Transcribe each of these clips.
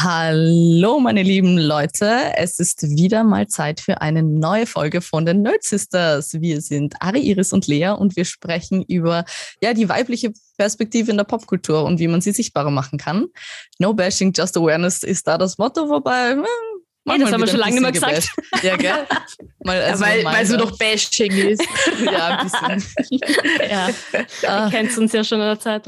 Hallo, meine lieben Leute. Es ist wieder mal Zeit für eine neue Folge von den Nerd Sisters. Wir sind Ari, Iris und Lea und wir sprechen über ja, die weibliche Perspektive in der Popkultur und wie man sie sichtbarer machen kann. No bashing, just awareness ist da das Motto, wobei Hey, das haben wir schon lange immer gesagt. Ja, gell? Mal, also ja, weil, weil so doch Bashing ist. ja, ein bisschen. ja, ah. ihr kennt uns ja schon in der Zeit.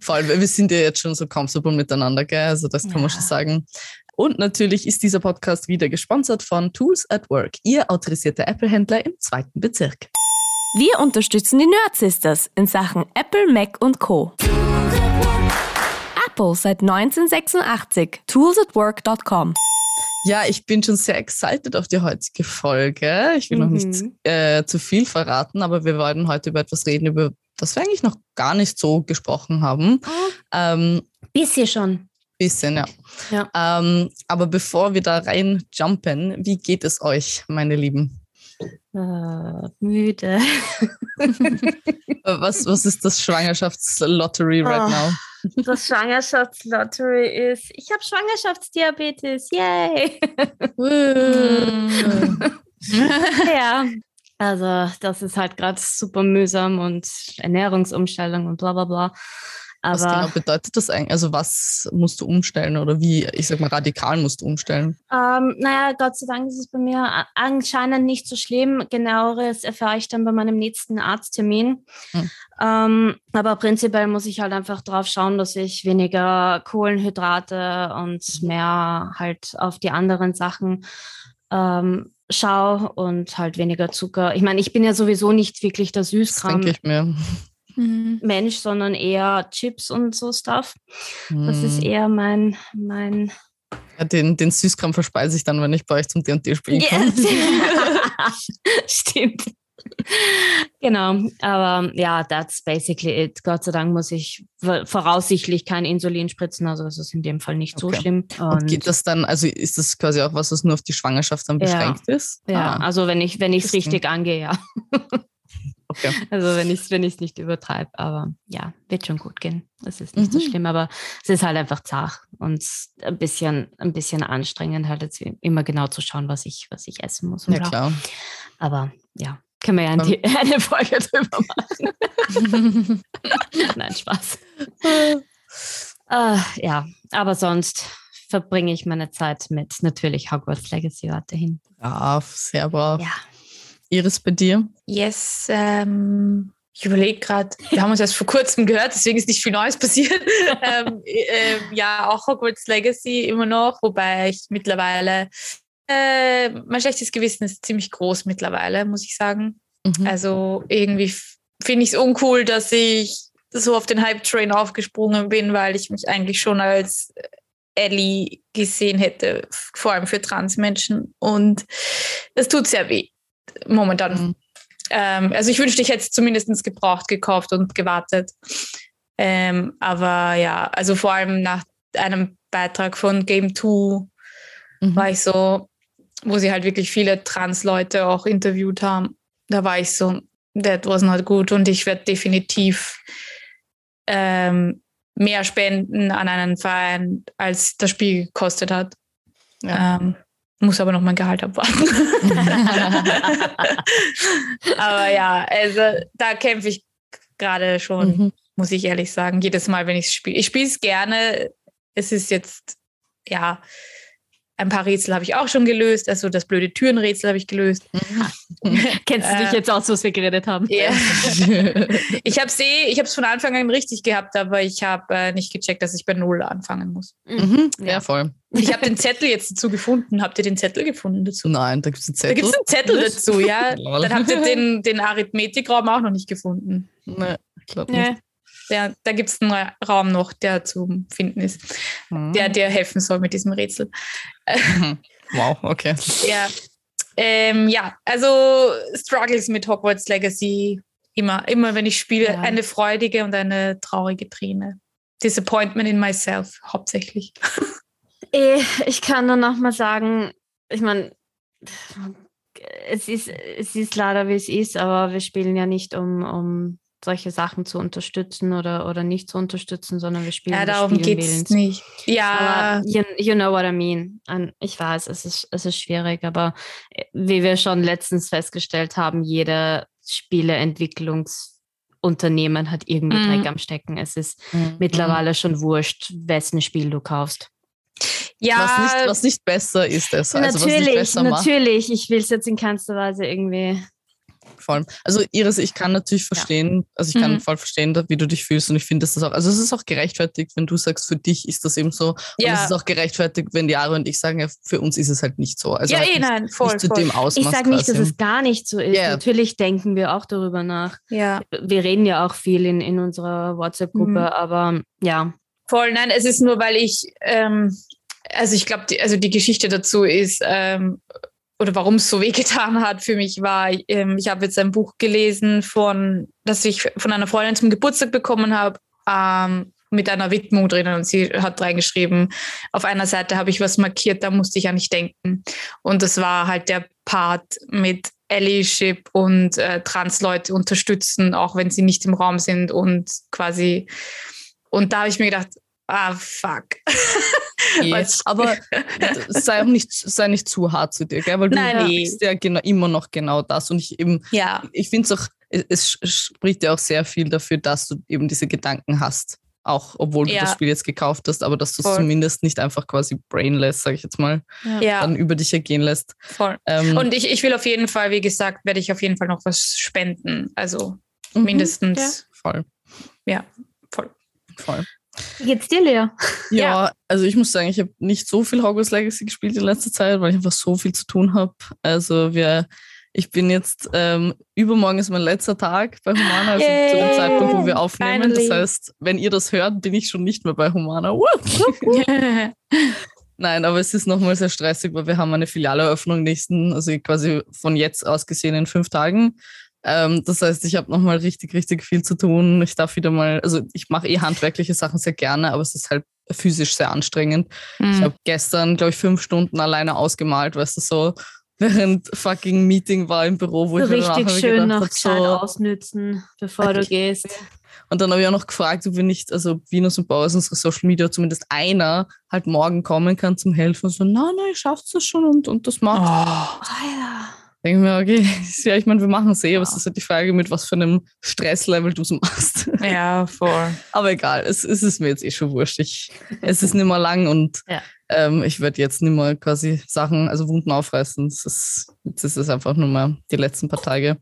Vor allem, wir sind ja jetzt schon so comfortable miteinander, gell? Also das kann ja. man schon sagen. Und natürlich ist dieser Podcast wieder gesponsert von Tools at Work, ihr autorisierter Apple-Händler im zweiten Bezirk. Wir unterstützen die Nerd Sisters in Sachen Apple, Mac und Co. Apple seit 1986. Toolsatwork.com. Ja, ich bin schon sehr excited auf die heutige Folge. Ich will mhm. noch nicht äh, zu viel verraten, aber wir wollen heute über etwas reden, über das wir eigentlich noch gar nicht so gesprochen haben. Oh. Ähm, bisschen schon. Bisschen, ja. ja. Ähm, aber bevor wir da rein jumpen, wie geht es euch, meine Lieben? Uh, müde. was, was ist das Schwangerschaftslottery right oh. now? das Schwangerschaftslottery ist, ich habe Schwangerschaftsdiabetes, yay! ja, also das ist halt gerade super mühsam und Ernährungsumstellung und bla bla bla. Aber, was genau bedeutet das eigentlich? Also was musst du umstellen oder wie, ich sag mal, radikal musst du umstellen? Ähm, naja, Gott sei Dank ist es bei mir anscheinend nicht so schlimm. Genaueres erfahre ich dann bei meinem nächsten Arzttermin. Hm. Ähm, aber prinzipiell muss ich halt einfach drauf schauen, dass ich weniger Kohlenhydrate und mhm. mehr halt auf die anderen Sachen ähm, schaue und halt weniger Zucker. Ich meine, ich bin ja sowieso nicht wirklich der Süßkram. Denke ich mir. Mhm. Mensch, sondern eher Chips und so Stuff. Das ist mhm. eher mein, mein ja, den, den Süßkram verspeise ich dann, wenn ich bei euch zum D&D spielen komme. Yes. Stimmt. genau, aber ja, that's basically it. Gott sei Dank muss ich voraussichtlich kein Insulin spritzen, also das ist in dem Fall nicht okay. so schlimm. Und, Und, geht das dann, also ist das quasi auch was, was nur auf die Schwangerschaft dann beschränkt ja. ist? Ja, ah. also wenn ich wenn ich es richtig angehe, ja. Okay. Also wenn ich es wenn nicht übertreibe, aber ja, wird schon gut gehen. Das ist nicht mhm. so schlimm, aber es ist halt einfach zart und ein bisschen, ein bisschen anstrengend, halt jetzt immer genau zu schauen, was ich, was ich essen muss. ja, klar. Aber ja, können wir ja eine, eine Folge drüber machen. Nein, Spaß. uh, ja, aber sonst verbringe ich meine Zeit mit natürlich Hogwarts Legacy weiterhin. Ja, sehr brav. Ja. Iris, bei dir? Yes, ähm, ich überlege gerade, wir haben uns erst vor kurzem gehört, deswegen ist nicht viel Neues passiert. ähm, äh, ja, auch Hogwarts Legacy immer noch, wobei ich mittlerweile, äh, mein schlechtes Gewissen ist ziemlich groß mittlerweile, muss ich sagen. Mhm. Also irgendwie finde ich es uncool, dass ich so auf den Hype-Train aufgesprungen bin, weil ich mich eigentlich schon als Ellie gesehen hätte, vor allem für Transmenschen. Und es tut sehr weh momentan. Mhm. Ähm, also ich wünschte, ich hätte es zumindest gebraucht, gekauft und gewartet. Ähm, aber ja, also vor allem nach einem Beitrag von Game 2 mhm. war ich so, wo sie halt wirklich viele Trans-Leute auch interviewt haben. Da war ich so, that was not good und ich werde definitiv ähm, mehr spenden an einen Verein, als das Spiel gekostet hat. Ja. Ähm, muss aber noch mein Gehalt abwarten. aber ja, also da kämpfe ich gerade schon, mhm. muss ich ehrlich sagen. Jedes Mal, wenn ich es spiele. Ich spiele es gerne. Es ist jetzt, ja, ein paar Rätsel habe ich auch schon gelöst. Also das blöde Türenrätsel habe ich gelöst. Kennst du dich äh, jetzt aus, was wir geredet haben? Ja. ich habe es eh, ich habe es von Anfang an richtig gehabt, aber ich habe äh, nicht gecheckt, dass ich bei Null anfangen muss. Mhm. Ja, ja, voll. Ich habe den Zettel jetzt dazu gefunden. Habt ihr den Zettel gefunden dazu? Nein, da gibt es einen Zettel. Da gibt es einen Zettel dazu, ja. Dann habt ihr den, den Arithmetikraum auch noch nicht gefunden. Nee, ich glaube nicht. Nee. Der, da gibt es einen Raum noch, der zu finden ist, mhm. der dir helfen soll mit diesem Rätsel. Mhm. Wow, okay. ja. Ähm, ja, also Struggles mit Hogwarts Legacy immer, immer wenn ich spiele, ja. eine freudige und eine traurige Träne. Disappointment in myself hauptsächlich. Eh, ich kann nur noch mal sagen, ich meine, es ist, es ist leider wie es ist, aber wir spielen ja nicht um, um solche Sachen zu unterstützen oder, oder nicht zu unterstützen, sondern wir spielen Ja, darum geht es nicht. Ja. Aber you, you know what I mean. Und ich weiß, es ist, es ist schwierig, aber äh, wie wir schon letztens festgestellt haben, jeder Spieleentwicklungsunternehmen hat irgendwie Mhm. Dreck am Stecken. Es ist Mhm. mittlerweile schon wurscht, wessen Spiel du kaufst. ja, Was, nicht, was nicht besser ist, es. Also was nicht natürlich, besser macht. natürlich. Ich will es jetzt in keinster Weise irgendwie. Vor allem. Also Iris, ich kann natürlich verstehen, also ich kann Mhm. voll verstehen, wie du dich fühlst und ich finde, das ist auch, also es ist auch gerechtfertigt, wenn du sagst, für dich ist das eben so. Und Ja. es ist auch gerechtfertigt, wenn die Ara und ich sagen, ja, für uns ist es halt nicht so. Also ja, halt eh, nicht, nein, voll, nicht zu voll. dem Ausmaß Ich sage nicht, dass es gar nicht so ist. Ja. Natürlich denken wir auch darüber nach. Ja, Wir reden ja auch viel in, in unserer WhatsApp-Gruppe, Mhm. aber ja. voll. Nein, es ist nur, weil ich, ähm, also ich glaube, die, also die Geschichte dazu ist, ähm, oder warum es so wehgetan hat für mich, war, ähm, ich habe jetzt ein Buch gelesen von, das ich von einer Freundin zum Geburtstag bekommen habe, ähm, mit einer Widmung drinnen und sie hat reingeschrieben, auf einer Seite habe ich was markiert, da musste ich an nicht denken. Und das war halt der Part mit Allyship und äh, Trans-Leute unterstützen, auch wenn sie nicht im Raum sind und quasi und da habe ich mir gedacht, ah, fuck. Was- Aber sei auch nicht, sei nicht zu hart zu dir, gell? weil du Nein, nee. bist ja genau, immer noch genau das. Und ich eben, Ja, ich finde es auch, es- spricht ja auch sehr viel dafür, dass du eben diese Gedanken hast. Auch obwohl du Ja. das Spiel jetzt gekauft hast, aber dass du es zumindest nicht einfach quasi brainless, sage ich jetzt mal, ja, dann über dich ergehen lässt. voll. Ähm, Und ich, ich will auf jeden Fall, wie gesagt, werde ich auf jeden Fall noch was spenden. Also mhm, mindestens. Voll. Ja, voll. Voll. Wie geht's dir, Lea? Ja, also ich muss sagen, ich habe nicht so viel Hogwarts Legacy gespielt in letzter Zeit, weil ich einfach so viel zu tun habe. Also wir, ich bin jetzt, ähm, übermorgen ist mein letzter Tag bei Humana, also zu dem Yay, Zeitpunkt, wo wir aufnehmen. finally. Das heißt, wenn ihr das hört, bin ich schon nicht mehr bei Humana. Nein, aber es ist nochmal sehr stressig, weil wir haben eine Filialeröffnung nächsten, also quasi von jetzt aus gesehen in fünf Tagen. Ähm, das heißt, ich habe nochmal richtig, richtig viel zu tun. Ich darf wieder mal, also ich mache eh handwerkliche Sachen sehr gerne, aber es ist halt physisch sehr anstrengend. Ich Mhm. habe gestern, glaube ich, fünf Stunden alleine ausgemalt, weißt du, so während fucking Meeting war im Büro, wo So ich danach richtig habe schön noch hab, Zeit so, ausnützen, bevor du Okay. gehst. Und dann habe ich auch noch gefragt, ob wir nicht, also Venus und Bauers, unsere Social Media, zumindest einer halt morgen kommen kann zum Helfen. Und so, nein, nein, ich schaff's das schon und, und das macht. Oh, Alter. Denke mir, okay, ja, ich meine, wir machen es eh, aber es ist halt die Frage, mit was für einem Stresslevel du es machst. ja, voll. Aber egal, es, es ist mir jetzt eh schon wurscht. Ich, es ist nicht mehr lang und Ja. ähm, ich werde jetzt nicht mehr quasi Sachen, also Wunden aufreißen. Es ist, jetzt ist es einfach nur mal die letzten paar Tage.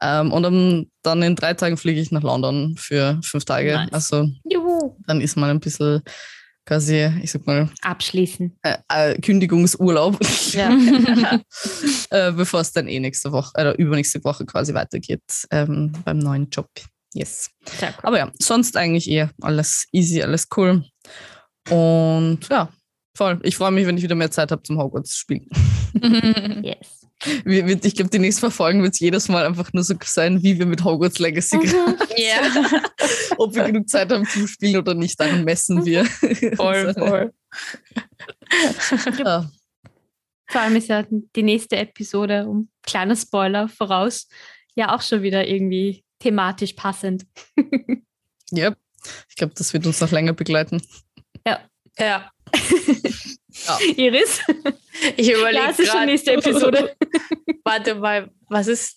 Ähm, und am- dann in drei Tagen fliege ich nach London für fünf Tage. Nice. Also Juhu. dann ist mal ein bisschen quasi, ich sag mal, Abschließen. äh, äh, Kündigungsurlaub, Ja. äh, bevor es dann eh nächste Woche oder übernächste Woche quasi weitergeht ähm, beim neuen Job. Yes. Cool. Aber ja, sonst eigentlich eher alles easy, alles cool. Und ja, voll. Ich freue mich, wenn ich wieder mehr Zeit habe zum Hogwarts spielen. Yes. Ich glaube, die nächsten Folgen wird es jedes Mal einfach nur so sein, wie wir mit Hogwarts Legacy, Mhm. Ja, ob wir genug Zeit haben zum Spielen oder nicht, daran messen wir. voll, voll. Ja. Vor allem ist ja die nächste Episode, um kleiner Spoiler voraus, ja auch schon wieder irgendwie thematisch passend. Ja, ich glaube, das wird uns noch länger begleiten. Ja, Iris? ich Ja, überlege es ist schon gerade. nächste Episode. Warte mal, was ist,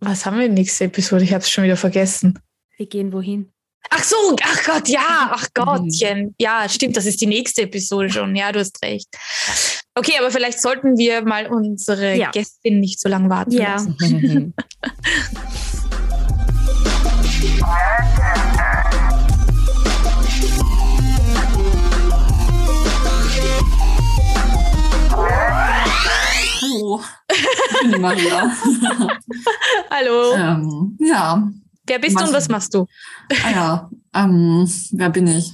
was haben wir nächste Episode? Ich habe es schon wieder vergessen. Wir gehen wohin? Ach so, ach Gott, ja, ach Gottchen. Ja, stimmt, das ist die nächste Episode schon. Ja, du hast recht. Okay, aber vielleicht sollten wir mal unsere Ja. Gästin nicht so lange warten Ja. lassen. Hallo, ich bin Maria. Hallo, ähm, ja, wer bist du und was machst du? ah ja, ähm, wer bin ich?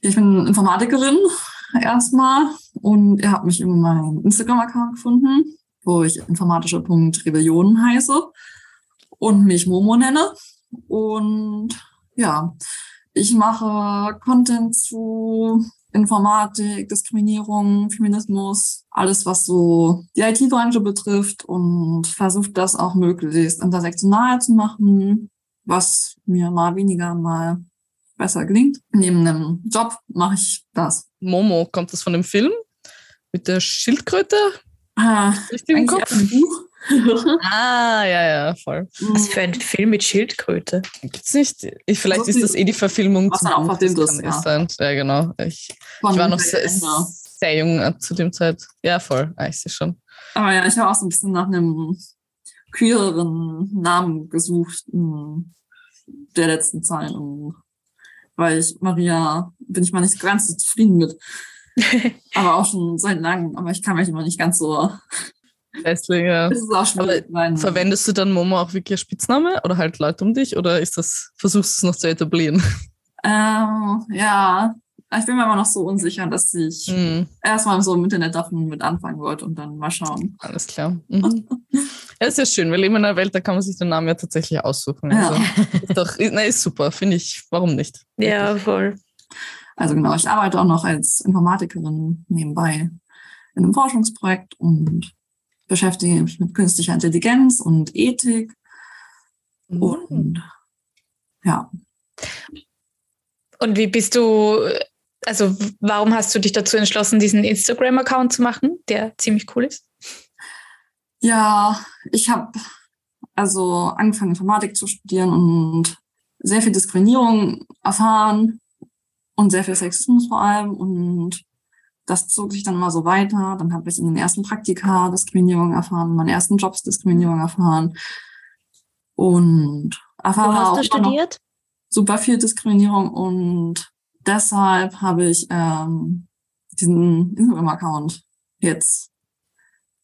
Ich bin Informatikerin erstmal und ihr habt mich über meinen Instagram-Account gefunden, wo ich informatische.rebellion heiße und mich Momo nenne. Und ja, ich mache Content zu Informatik, Diskriminierung, Feminismus, alles, was so die IT-Branche betrifft und versucht das auch möglichst intersektional zu machen. was mir mal weniger, mal besser gelingt. Neben einem Job mache ich das. Momo, kommt das von dem Film? Mit der Schildkröte? Ah, Richtig im Kopf? ein Buch. Ah, ja, ja, voll. Was für ein Film mit Schildkröte. Gibt's nicht? Ich, vielleicht ist das eh die Verfilmung was zum dann auch das ist, kann eh ja. genau. Ich, ich war noch sehr, sehr jung äh, zu dem Zeit. Ja, voll. Ah, ich sehe schon. Aber ja, ich habe auch so ein bisschen nach einem queereren Namen gesucht in der letzten Zeit. Weil ich Maria bin ich mal nicht ganz so zufrieden mit. aber auch schon seit langem. Aber ich kann mich immer nicht ganz so. Hässlich, ja. Es ist auch schwierig. mein- Verwendest du dann Momo auch wirklich als Spitzname oder halt Leute um dich oder ist das, versuchst du es noch zu etablieren? Ähm, ja, ich bin mir immer noch so unsicher, dass ich Hm, erstmal so im Internet davon mit anfangen wollte und dann mal schauen. alles klar. Mhm. Ja, ist ja schön. Wir leben in einer Welt, da kann man sich den Namen ja tatsächlich aussuchen. Ja. Also, ist doch, ist, na, ist super, finde ich. Warum nicht? Ja, voll. Also genau, ich arbeite auch noch als Informatikerin nebenbei in einem Forschungsprojekt und beschäftige mich mit künstlicher Intelligenz und Ethik Mhm. und ja. Und wie bist du, also warum hast du dich dazu entschlossen, diesen Instagram-Account zu machen, der ziemlich cool ist? Ja, ich habe also angefangen, Informatik zu studieren und sehr viel Diskriminierung erfahren und sehr viel Sexismus vor allem. Und das zog sich dann mal so weiter. Dann habe ich in den ersten Praktika Diskriminierung erfahren, in meinen ersten Jobs Diskriminierung erfahren. Und Wo erfahre hast auch du studiert? super viel Diskriminierung und deshalb habe ich ähm, diesen Instagram-Account jetzt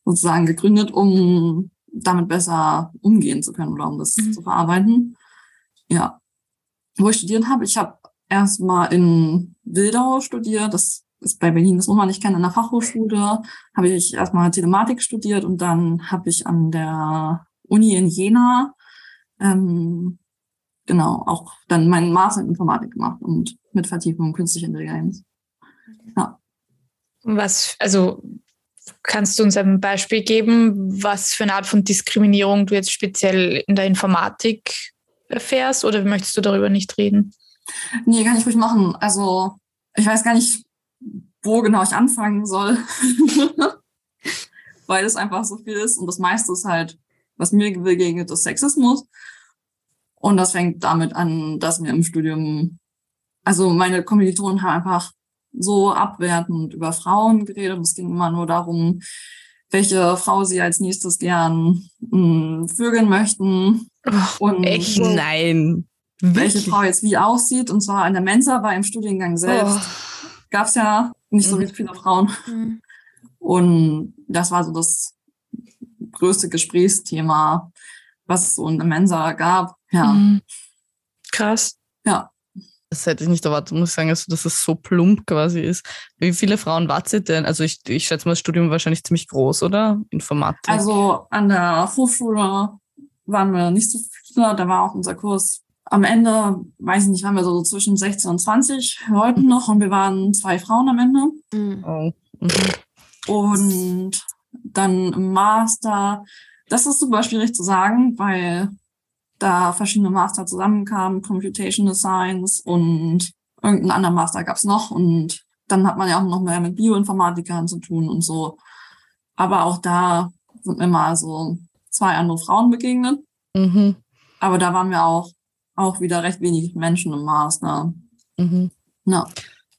sozusagen gegründet, um damit besser umgehen zu können oder um das Mhm. zu verarbeiten. Ja. Wo ich studiert habe, ich habe erstmal in Wildau studiert, das ist bei Berlin, das man nicht kennen, an der Fachhochschule, habe ich erstmal Telematik studiert und dann habe ich an der Uni in Jena ähm, genau, auch dann meinen Master in Informatik gemacht und mit Vertiefung künstliche Intelligenz. Was, also kannst du uns ein Beispiel geben, was für eine Art von Diskriminierung du jetzt speziell in der Informatik erfährst oder möchtest du darüber nicht reden? Nee, kann ich ruhig machen. Also, ich weiß gar nicht, wo genau ich anfangen soll. Weil es einfach so viel ist und das meiste ist halt, was mir begegnet, ist Sexismus. Und das fängt damit an, dass mir im Studium, also meine Kommilitonen haben einfach so abwertend über Frauen geredet. Es ging immer nur darum, welche Frau sie als nächstes gern mh, vögeln möchten. Und echt? Nein. welche Wirklich? Frau jetzt wie aussieht. Und zwar in der Mensa, weil im Studiengang selbst Oh. Gab es ja nicht so Mhm. viele Frauen. Und das war so das größte Gesprächsthema, was es so in der Mensa gab. Ja, Mhm. Krass. ja. Das hätte ich nicht erwartet, muss ich sagen, also, dass es so plump quasi ist. Wie viele Frauen wart ihr denn? Also ich, ich schätze mal, das Studium war wahrscheinlich ziemlich groß, oder? Informatik. Also an der Hochschule waren wir nicht so viele. Da war auch unser Kurs am Ende, weiß ich nicht, waren wir so zwischen 16 und 20 Leuten noch und wir waren zwei Frauen am Ende. Mhm. oh. Und dann im Master, das ist super schwierig zu sagen, weil da verschiedene Master zusammenkamen, Computational Science und irgendeinen anderen Master gab's noch. Und dann hat man ja auch noch mehr mit Bioinformatikern zu tun und so. Aber auch da sind mir mal so zwei andere Frauen begegnet. Mhm. Aber da waren wir auch, auch wieder recht wenig Menschen im Master. Mhm. Ja.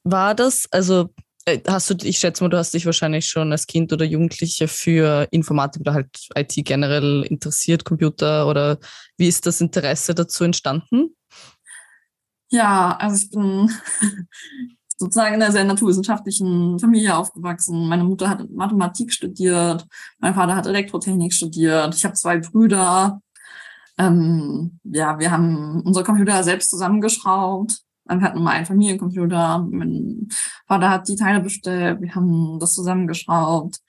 War das, also äh, hast du, ich schätze mal, du hast dich wahrscheinlich schon als Kind oder Jugendliche für Informatik oder halt IT generell interessiert, Computer oder wie ist das Interesse dazu entstanden? Ja, also ich bin sozusagen in einer sehr naturwissenschaftlichen Familie aufgewachsen. Meine Mutter hat Mathematik studiert, mein Vater hat Elektrotechnik studiert, ich habe zwei Brüder. Ähm, ja, wir haben unsere Computer selbst zusammengeschraubt. Wir hatten mal einen Familiencomputer. Mein Vater hat die Teile bestellt. Wir haben das zusammengeschraubt,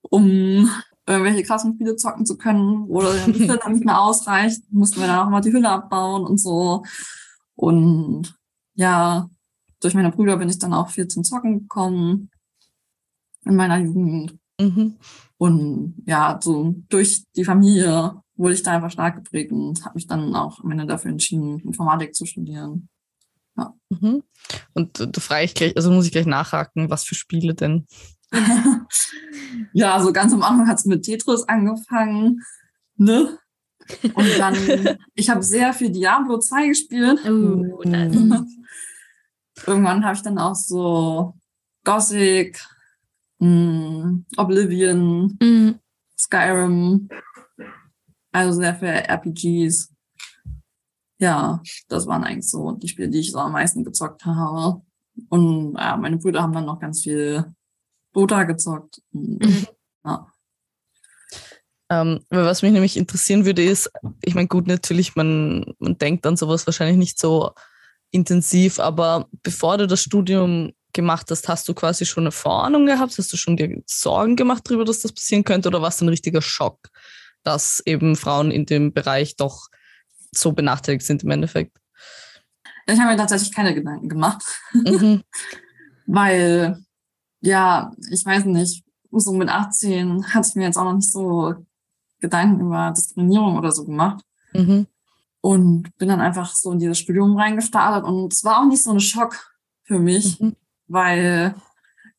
um irgendwelche krassen Spiele zocken zu können, wo die Hülle dann nicht mehr ausreicht, mussten wir dann auch mal die Hülle abbauen und so. Und ja, durch meine Brüder bin ich dann auch viel zum Zocken gekommen in meiner Jugend. Mhm. Und ja, so durch die Familie wurde ich da einfach stark geprägt und habe mich dann auch am Ende dafür entschieden, Informatik zu studieren. Ja. Mhm. Und da frage ich gleich, also muss ich gleich nachhaken, was für Spiele denn? ja, so ganz am Anfang hat es mit Tetris angefangen, ne? Und dann, ich habe sehr viel Diablo 2 gespielt. Uh, Irgendwann habe ich dann auch so Gothic, mh, mm, Oblivion, mhm. Skyrim, also sehr viele RPGs. Ja, das waren eigentlich so die Spiele, die ich so am meisten gezockt habe. Und ja, meine Brüder haben dann noch ganz viel Dota gezockt. Und, mhm. ja. Ähm, was mich nämlich interessieren würde, ist, ich meine, gut, natürlich, man, man denkt an sowas wahrscheinlich nicht so intensiv, aber bevor du das Studium gemacht hast, hast du quasi schon eine Vorahnung gehabt? Hast du schon dir Sorgen gemacht darüber, dass das passieren könnte? Oder war es ein richtiger Schock, dass eben Frauen in dem Bereich doch so benachteiligt sind im Endeffekt? Ich habe mir tatsächlich keine Gedanken gemacht. Mhm. Weil, ja, ich weiß nicht, so mit 18 hatte ich mir jetzt auch noch nicht so Gedanken über Diskriminierung oder so gemacht. Mhm. Und bin dann einfach so in dieses Studium reingestartet. Und es war auch nicht so ein Schock für mich, mhm. weil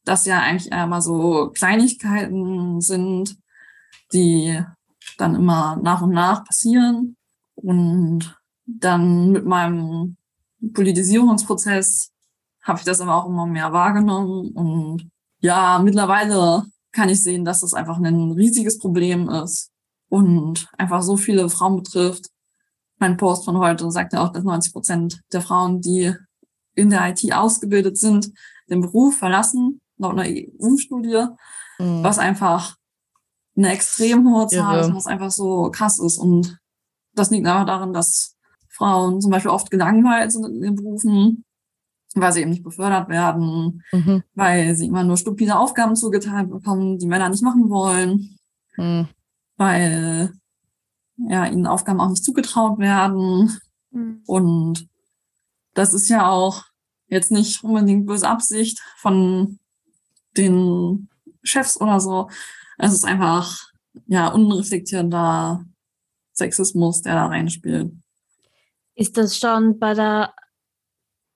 das ja eigentlich eher mal so Kleinigkeiten sind, die dann immer nach und nach passieren. Und dann mit meinem Politisierungsprozess habe ich das aber auch immer mehr wahrgenommen. Und ja, mittlerweile kann ich sehen, dass das einfach ein riesiges Problem ist und einfach so viele Frauen betrifft. Mein Post von heute sagt ja auch, dass 90 Prozent der Frauen, die in der IT ausgebildet sind, den Beruf verlassen, laut einer EU-Studie, mhm. was einfach eine extrem hohe Zahl ist, was einfach so krass ist. Und das liegt einfach daran, dass Frauen zum Beispiel oft gelangweilt sind in den Berufen, weil sie eben nicht befördert werden, mhm. weil sie immer nur stupide Aufgaben zugeteilt bekommen, die Männer nicht machen wollen. Mhm weil ja ihnen Aufgaben auch nicht zugetraut werden. Mhm. Und das ist ja auch jetzt nicht unbedingt böse Absicht von den Chefs oder so. Es ist einfach ja unreflektierter Sexismus, der da reinspielt. Ist das schon bei der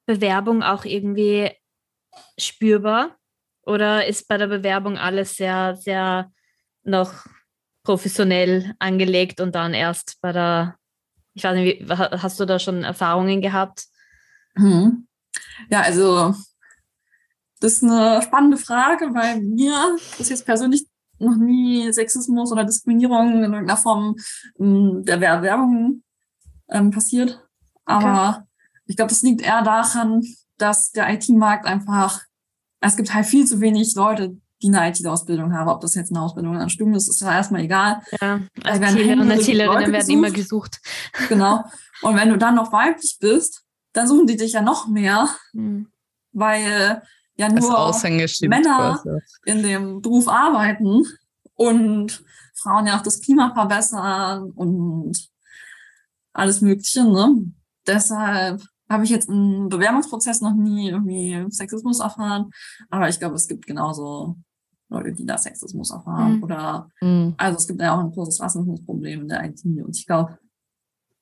Bewerbung auch irgendwie spürbar? Oder ist bei der Bewerbung alles sehr, sehr noch professionell angelegt und dann erst bei der, ich weiß nicht, hast du da schon Erfahrungen gehabt? Hm. Ja, also das ist eine spannende Frage, weil mir ist jetzt persönlich noch nie Sexismus oder Diskriminierung in irgendeiner Form hm, der Werbung ähm, passiert. Aber okay. ich glaube, das liegt eher daran, dass der IT-Markt einfach, es gibt halt viel zu wenig Leute, die eine IT-Ausbildung haben. Ob das jetzt eine Ausbildung an Studium ist, ist ja erstmal egal. Ja, ITler und ITlerinnen werden immer gesucht. Genau. Und wenn du dann noch weiblich bist, dann suchen die dich ja noch mehr, mhm. weil ja nur Männer quasi. in dem Beruf arbeiten und Frauen ja auch das Klima verbessern und alles Mögliche. Ne? Deshalb habe ich jetzt im Bewerbungsprozess noch nie irgendwie Sexismus erfahren, aber ich glaube, es gibt genauso Leute, die da Sexismus erfahren. Mhm. Oder mhm. also es gibt ja auch ein großes Rassismusproblem in der IT. Und ich glaube,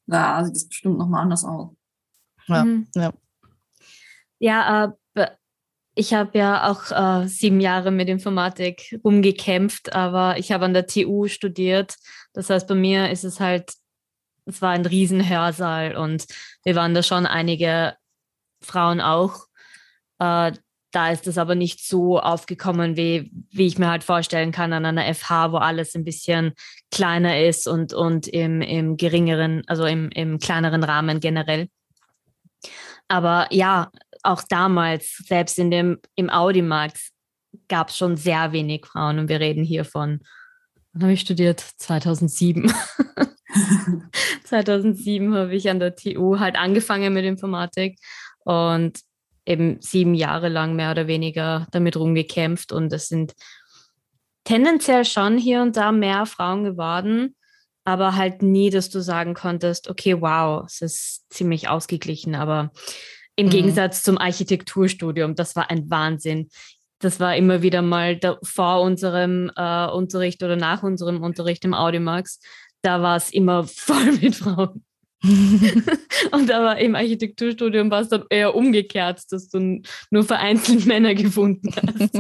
da sieht es bestimmt nochmal anders aus. Ja, mhm. ja. Ja, äh, ich habe ja auch äh, sieben Jahre mit Informatik rumgekämpft, aber ich habe an der TU studiert. Das heißt, bei mir ist es halt, es war ein Riesenhörsaal und wir waren da schon einige Frauen auch, äh, da ist es aber nicht so aufgekommen, wie, wie ich mir halt vorstellen kann an einer FH, wo alles ein bisschen kleiner ist und, und im, im geringeren, also im, im kleineren Rahmen generell. Aber ja, auch damals, selbst in dem, im Audimax, gab es schon sehr wenig Frauen und wir reden hier von, wann habe ich studiert? 2007. 2007 habe ich an der TU halt angefangen mit Informatik und eben sieben Jahre lang mehr oder weniger damit rumgekämpft und es sind tendenziell schon hier und da mehr Frauen geworden, aber halt nie, dass du sagen konntest, okay, wow, es ist ziemlich ausgeglichen, aber im mhm. Gegensatz zum Architekturstudium, das war ein Wahnsinn. Das war immer wieder mal da, vor unserem äh, Unterricht oder nach unserem Unterricht im Audimax. da war es immer voll mit Frauen. und aber im Architekturstudium war es dann eher umgekehrt, dass du nur vereinzelt Männer gefunden hast.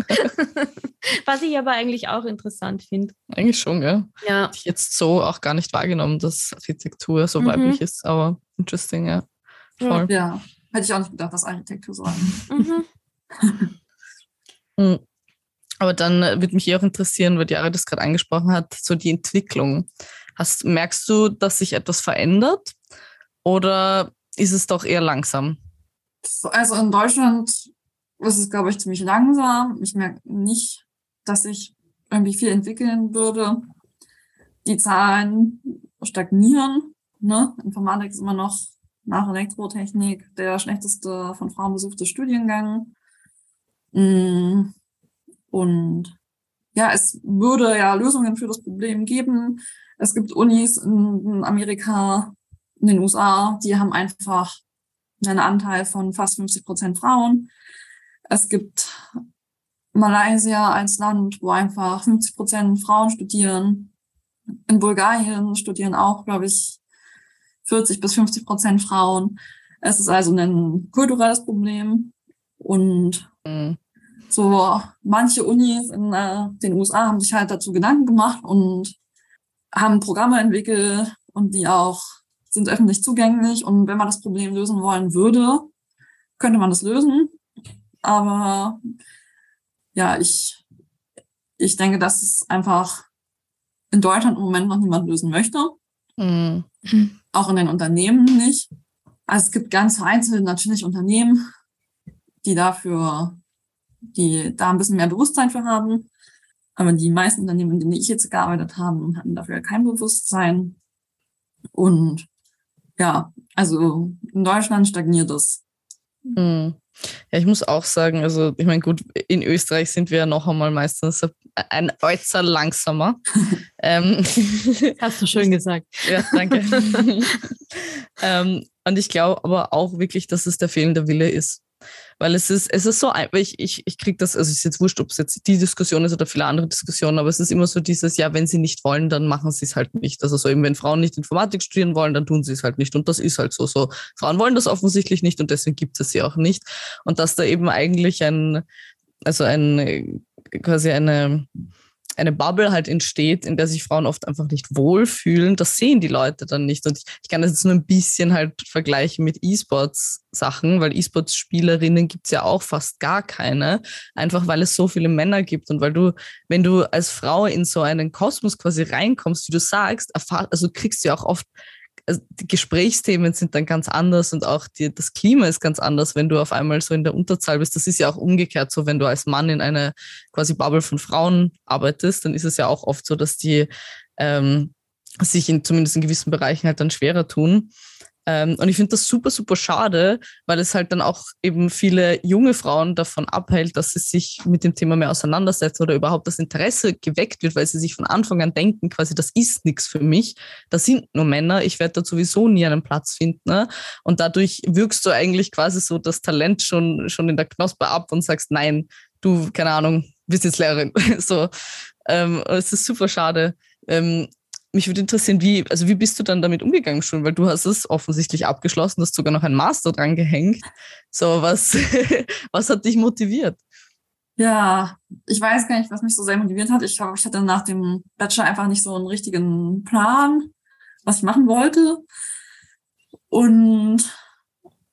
Was ich aber eigentlich auch interessant finde. Eigentlich schon, gell? Ja. Ich jetzt so auch gar nicht wahrgenommen, dass Architektur so Mhm. weiblich ist, aber interesting, ja. Voll. Ja, hätte ich auch nicht gedacht, dass Architektur so ein. Mhm. Mhm. Aber dann äh, würde mich eh auch interessieren, weil Jara das gerade angesprochen hat, so die Entwicklung. Hast, merkst du, dass sich etwas verändert oder ist es doch eher langsam? So, Also in Deutschland ist es, glaube ich, ziemlich langsam. Ich merke nicht, dass sich irgendwie viel entwickeln würde. Die Zahlen stagnieren. Ne? Informatik ist immer noch nach Elektrotechnik der schlechteste von Frauen besuchte Studiengang. Mm, Und ja, es würde ja Lösungen für das Problem geben. Es gibt Unis in Amerika, in den USA, die haben einfach einen Anteil von fast 50 Prozent Frauen. Es gibt Malaysia als Land, wo einfach 50 Prozent Frauen studieren. In Bulgarien studieren auch, glaube ich, 40 bis 50 Prozent Frauen. Es ist also ein kulturelles Problem. Und Mhm. so manche Unis in äh, den USA haben sich halt dazu Gedanken gemacht und haben Programme entwickelt und die auch sind öffentlich zugänglich. Und wenn man das Problem lösen wollen würde, könnte man das lösen. Aber ja, ich, ich denke, dass es einfach in Deutschland im Moment noch niemand lösen möchte. Mhm. Auch in den Unternehmen nicht. Also es gibt ganz vereinzelt natürlich Unternehmen, die dafür, die da ein bisschen mehr Bewusstsein für haben. Aber die meisten Unternehmen, in denen ich jetzt gearbeitet habe, hatten dafür kein Bewusstsein. Und ja, also in Deutschland stagniert es. Mhm. Ja, ich muss auch sagen, also ich meine, gut, in Österreich sind wir ja noch einmal meistens ein äußer langsamer. ähm, Hast du schön gesagt. Ja, danke. ähm, und ich glaube aber auch wirklich, dass es der fehlende Wille ist. Weil es ist, es ist so, ich, ich, ich kriege das, also es ist jetzt wurscht, ob es jetzt die Diskussion ist oder viele andere Diskussionen, aber es ist immer so dieses, ja, wenn sie nicht wollen, dann machen sie es halt nicht. Also so eben, wenn Frauen nicht Informatik studieren wollen, dann tun sie es halt nicht. Und das ist halt so. So, Frauen wollen das offensichtlich nicht und deswegen gibt es sie auch nicht. Und dass da eben eigentlich ein, also ein, äh, quasi eine, eine Bubble halt entsteht, in der sich Frauen oft einfach nicht wohlfühlen, das sehen die Leute dann nicht. Und ich, kann das jetzt nur ein bisschen halt vergleichen mit E-Sports-Sachen, weil E-Sports-Spielerinnen gibt's ja auch fast gar keine, einfach weil es so viele Männer gibt. Und weil du, wenn du als Frau in so einen Kosmos quasi reinkommst, wie du sagst, erfahr, also kriegst du ja auch oft also die Gesprächsthemen sind dann ganz anders und auch die, das Klima ist ganz anders, wenn du auf einmal so in der Unterzahl bist. Das ist ja auch umgekehrt so, wenn du als Mann in eine quasi Bubble von Frauen arbeitest, dann ist es ja auch oft so, dass die ähm, sich in zumindest in gewissen Bereichen halt dann schwerer tun. Ähm, und ich finde das super, super schade, weil es halt dann auch eben viele junge Frauen davon abhält, dass sie sich mit dem Thema mehr auseinandersetzen oder überhaupt das Interesse geweckt wird, weil sie sich von Anfang an denken, quasi, das ist nichts für mich. Das sind nur Männer, ich werde dort sowieso nie einen Platz finden. Ne? Und dadurch wirkst du eigentlich quasi so das Talent schon, schon in der Knospe ab und sagst, nein, du, keine Ahnung, bist jetzt Lehrerin. so, ähm, es ist super schade. Ähm, mich würde interessieren, wie, also wie bist du dann damit umgegangen schon? Weil du hast es offensichtlich abgeschlossen, hast sogar noch ein Master dran gehängt. So, was, was hat dich motiviert? Ja, ich weiß gar nicht, was mich so sehr motiviert hat. Ich glaube, ich hatte nach dem Bachelor einfach nicht so einen richtigen Plan, was ich machen wollte. Und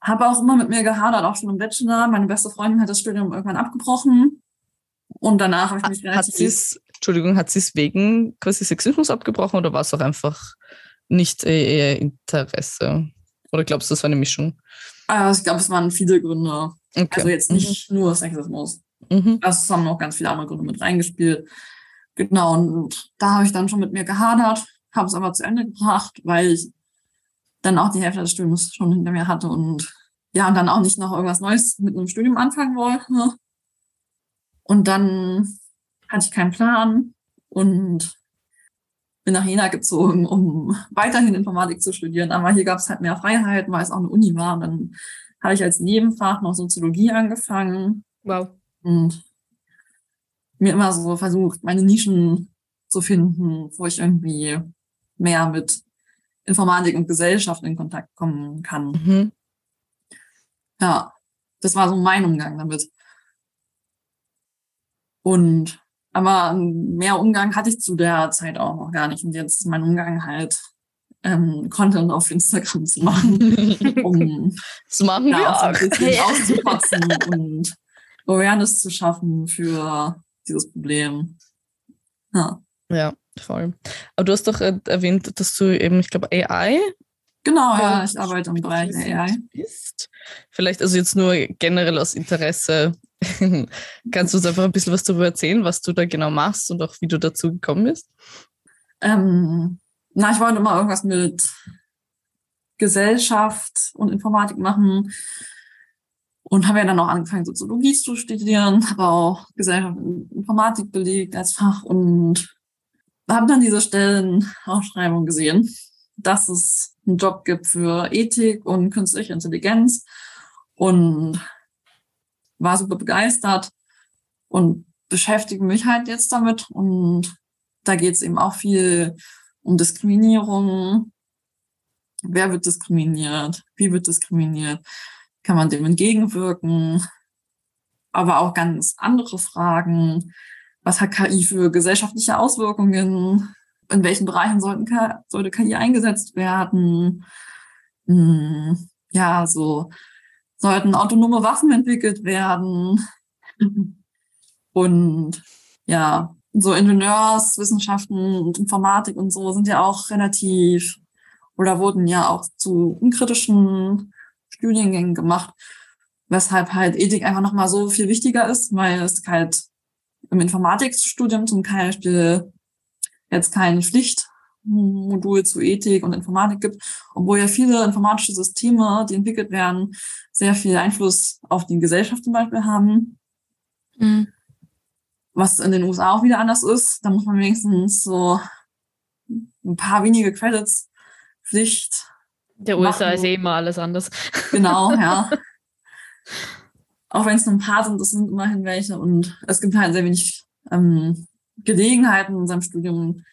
habe auch immer mit mir gehadert, auch schon im Bachelor. Meine beste Freundin hat das Studium irgendwann abgebrochen. Und danach habe ich mich Hat sie es, Entschuldigung, hat sie es wegen quasi Sexismus abgebrochen oder war es auch einfach nicht äh, eher Interesse? Oder glaubst du, das war eine Mischung? Also ich glaube, es waren viele Gründe. Okay. Also jetzt nicht nur Sexismus. Mhm. Also es haben noch ganz viele andere Gründe mit reingespielt. Genau, und da habe ich dann schon mit mir gehadert, habe es aber zu Ende gebracht, weil ich dann auch die Hälfte des Studiums schon hinter mir hatte und ja, und dann auch nicht noch irgendwas Neues mit einem Studium anfangen wollte. Und dann hatte ich keinen Plan und bin nach Jena gezogen, um weiterhin Informatik zu studieren. Aber hier gab es halt mehr Freiheiten, weil es auch eine Uni war. Und dann habe ich als Nebenfach noch Soziologie angefangen Wow. und mir immer so versucht, meine Nischen zu finden, wo ich irgendwie mehr mit Informatik und Gesellschaft in Kontakt kommen kann. Mhm. Ja, das war so mein Umgang damit. Und aber mehr Umgang hatte ich zu der Zeit auch noch gar nicht. Und jetzt ist mein Umgang halt, ähm, Content auf Instagram zu machen, um Das machen wir da auch ein bisschen auszukotzen und Awareness zu schaffen für dieses Problem. Ja, Ja, voll. Aber du hast doch äh, erwähnt, dass du eben, ich glaube, AI genau, ja, Ja, ich arbeite im Bereich AI. bist. Vielleicht also jetzt nur generell aus Interesse. Kannst du uns einfach ein bisschen was darüber erzählen, was du da genau machst und auch wie du dazu gekommen bist? Ähm, na, ich wollte immer irgendwas mit Gesellschaft und Informatik machen und habe ja dann auch angefangen, Soziologie zu studieren, habe auch Gesellschaft und Informatik belegt als Fach und habe dann diese Stellenausschreibung gesehen, dass es einen Job gibt für Ethik und künstliche Intelligenz und war super begeistert und beschäftige mich halt jetzt damit und da geht es eben auch viel um Diskriminierung. Wer wird diskriminiert? Wie wird diskriminiert? Kann man dem entgegenwirken? Aber auch ganz andere Fragen. Was hat KI für gesellschaftliche Auswirkungen? In welchen Bereichen sollten, sollte KI eingesetzt werden? Hm, ja, so sollten autonome Waffen entwickelt werden? Und ja, so Ingenieurswissenschaften und Informatik und so sind ja auch relativ oder wurden ja auch zu unkritischen Studiengängen gemacht, weshalb halt Ethik einfach nochmal so viel wichtiger ist, weil es halt im Informatikstudium zum Beispiel jetzt kein Pflichtmodul zu Ethik und Informatik gibt, obwohl ja viele informatische Systeme, die entwickelt werden, sehr viel Einfluss auf die Gesellschaft zum Beispiel haben Mhm. was in den USA auch wieder anders ist. Da muss man wenigstens so ein paar wenige Credits Pflicht. Der USA Machen- ist eh immer alles anders. Genau, ja. Auch wenn es nur ein paar sind, das sind immerhin welche. Und es gibt halt sehr wenig ähm, Gelegenheiten in seinem Studium,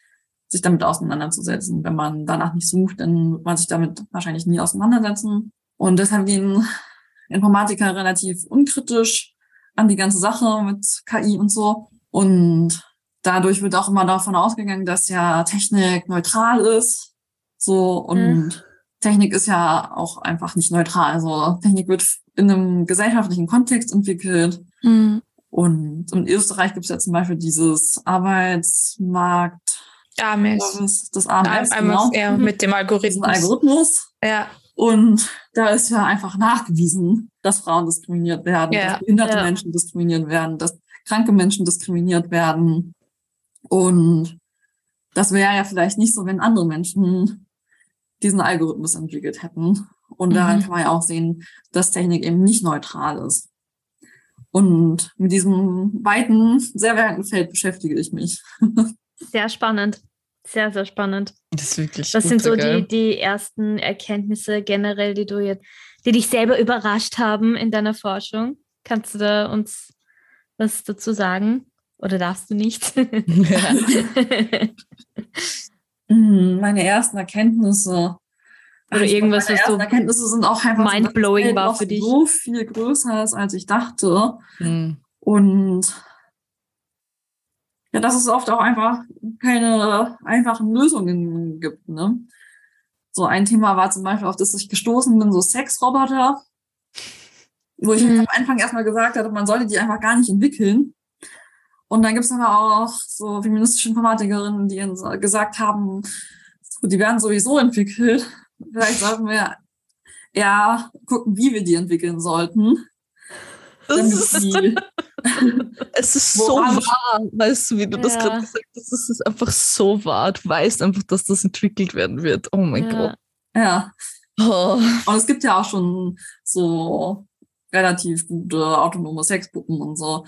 sich damit auseinanderzusetzen. Wenn man danach nicht sucht, dann wird man sich damit wahrscheinlich nie auseinandersetzen. Und deshalb gehen Informatiker relativ unkritisch an die ganze Sache mit KI und so. Und dadurch wird auch immer davon ausgegangen, dass ja Technik neutral ist. So und Technik ist ja auch einfach nicht neutral. Also Technik wird in einem gesellschaftlichen Kontext entwickelt. Mhm. Und in Österreich gibt es ja zum Beispiel dieses Arbeitsmarkt, AMS. Service, das AMS, Einmal genau, eher mit dem Algorithmus. Algorithmus. Ja. Und da ist ja einfach nachgewiesen, dass Frauen diskriminiert werden, Ja, dass behinderte ja. Menschen diskriminiert werden, dass kranke Menschen diskriminiert werden. Und das wäre ja vielleicht nicht so, wenn andere Menschen diesen Algorithmus entwickelt hätten. Und daran Mhm. kann man ja auch sehen, dass Technik eben nicht neutral ist. Und mit diesem weiten, sehr weiten Feld beschäftige ich mich. Sehr spannend. Sehr, sehr spannend. Das ist wirklich Was sind so geil. die, die ersten Erkenntnisse generell, die du jetzt, die dich selber überrascht haben in deiner Forschung? Kannst du da uns was dazu sagen? Oder darfst du nicht? Mm, Meine ersten Erkenntnisse. Oder ich irgendwas, meine was so ersten Erkenntnisse sind auch einfach so, mindblowing Feld war für dich. so viel größer ist, als ich dachte. Hm. Und ja, dass es oft auch einfach keine einfachen Lösungen gibt. Ne? So ein Thema war zum Beispiel, auf das ich gestoßen bin, so Sexroboter, wo ich Mhm. am Anfang erstmal gesagt hatte, man sollte die einfach gar nicht entwickeln. Und dann gibt es aber auch so feministische Informatikerinnen, die gesagt haben, die werden sowieso entwickelt. Vielleicht sollten wir eher gucken, wie wir die entwickeln sollten. Das damit ist, die es ist so Woran- wahr, weißt du, wie du das Ja. gerade gesagt hast. Es ist einfach so wahr. Du weißt einfach, dass das entwickelt werden wird. Oh mein Ja. Gott. ja, Oh. Und es gibt ja auch schon so relativ gute autonome Sexpuppen und so.